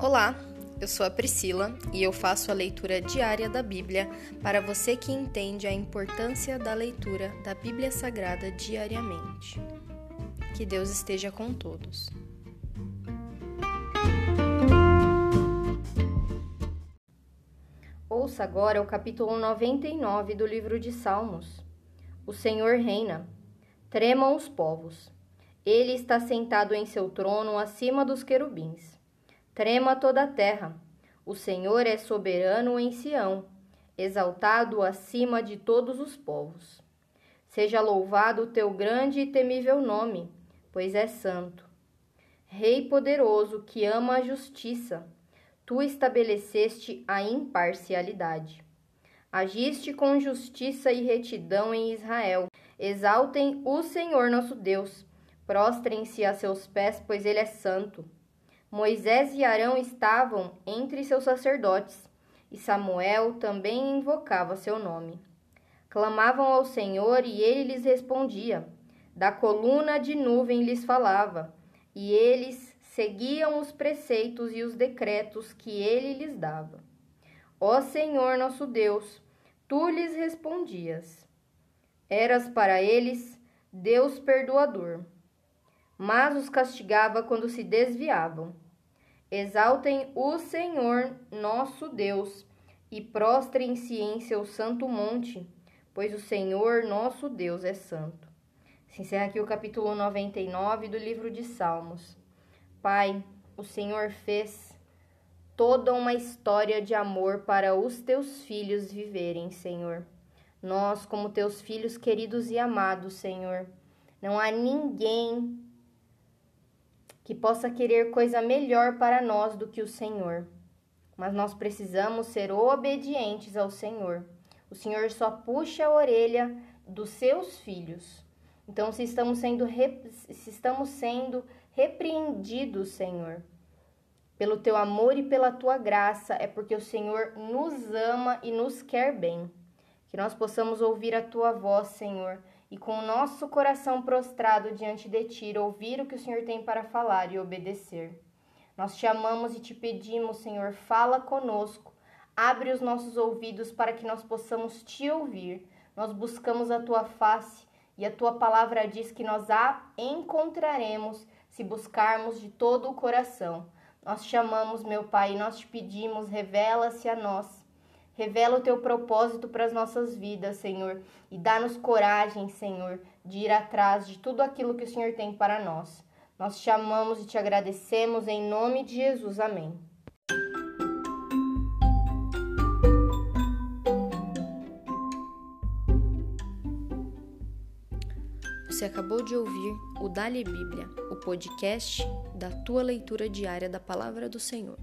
Olá, eu sou a Priscila e eu faço a leitura diária da Bíblia para você que entende a importância da leitura da Bíblia Sagrada diariamente. Que Deus esteja com todos. Ouça agora o capítulo 99 do livro de Salmos. O Senhor reina. Tremam os povos. Ele está sentado em seu trono acima dos querubins. Trema toda a terra. O Senhor é soberano em Sião, exaltado acima de todos os povos. Seja louvado o teu grande e temível nome, pois é santo. Rei poderoso que ama a justiça, tu estabeleceste a imparcialidade. Agiste com justiça e retidão em Israel. Exaltem o Senhor nosso Deus. Prostrem-se a seus pés, pois ele é santo. Moisés e Arão estavam entre seus sacerdotes, e Samuel também invocava seu nome. Clamavam ao Senhor e ele lhes respondia. Da coluna de nuvem lhes falava, e eles seguiam os preceitos e os decretos que ele lhes dava. Ó Senhor nosso Deus, tu lhes respondias. Eras para eles Deus perdoador mas os castigava quando se desviavam. Exaltem o Senhor nosso Deus e prostrem-se em seu santo monte, pois o Senhor nosso Deus é santo. Se encerra aqui o capítulo 99 do livro de Salmos. Pai, o Senhor fez toda uma história de amor para os teus filhos viverem, Senhor. Nós, como teus filhos queridos e amados, Senhor, não há ninguém que possa querer coisa melhor para nós do que o Senhor. Mas nós precisamos ser obedientes ao Senhor. O Senhor só puxa a orelha dos seus filhos. Então, se estamos sendo, se estamos sendo repreendidos, Senhor, pelo teu amor e pela tua graça, é porque o Senhor nos ama e nos quer bem. Que nós possamos ouvir a tua voz, Senhor, e com o nosso coração prostrado diante de ti, ouvir o que o Senhor tem para falar e obedecer. Nós te amamos e te pedimos, Senhor, fala conosco, abre os nossos ouvidos para que nós possamos te ouvir. Nós buscamos a tua face e a tua palavra diz que nós a encontraremos se buscarmos de todo o coração. Nós te amamos, meu Pai, e nós te pedimos, revela-se a nós Revela o teu propósito para as nossas vidas, Senhor, e dá-nos coragem, Senhor, de ir atrás de tudo aquilo que o Senhor tem para nós. Nós te amamos e te agradecemos em nome de Jesus. Amém. Você acabou de ouvir o Dali Bíblia, o podcast da tua leitura diária da palavra do Senhor.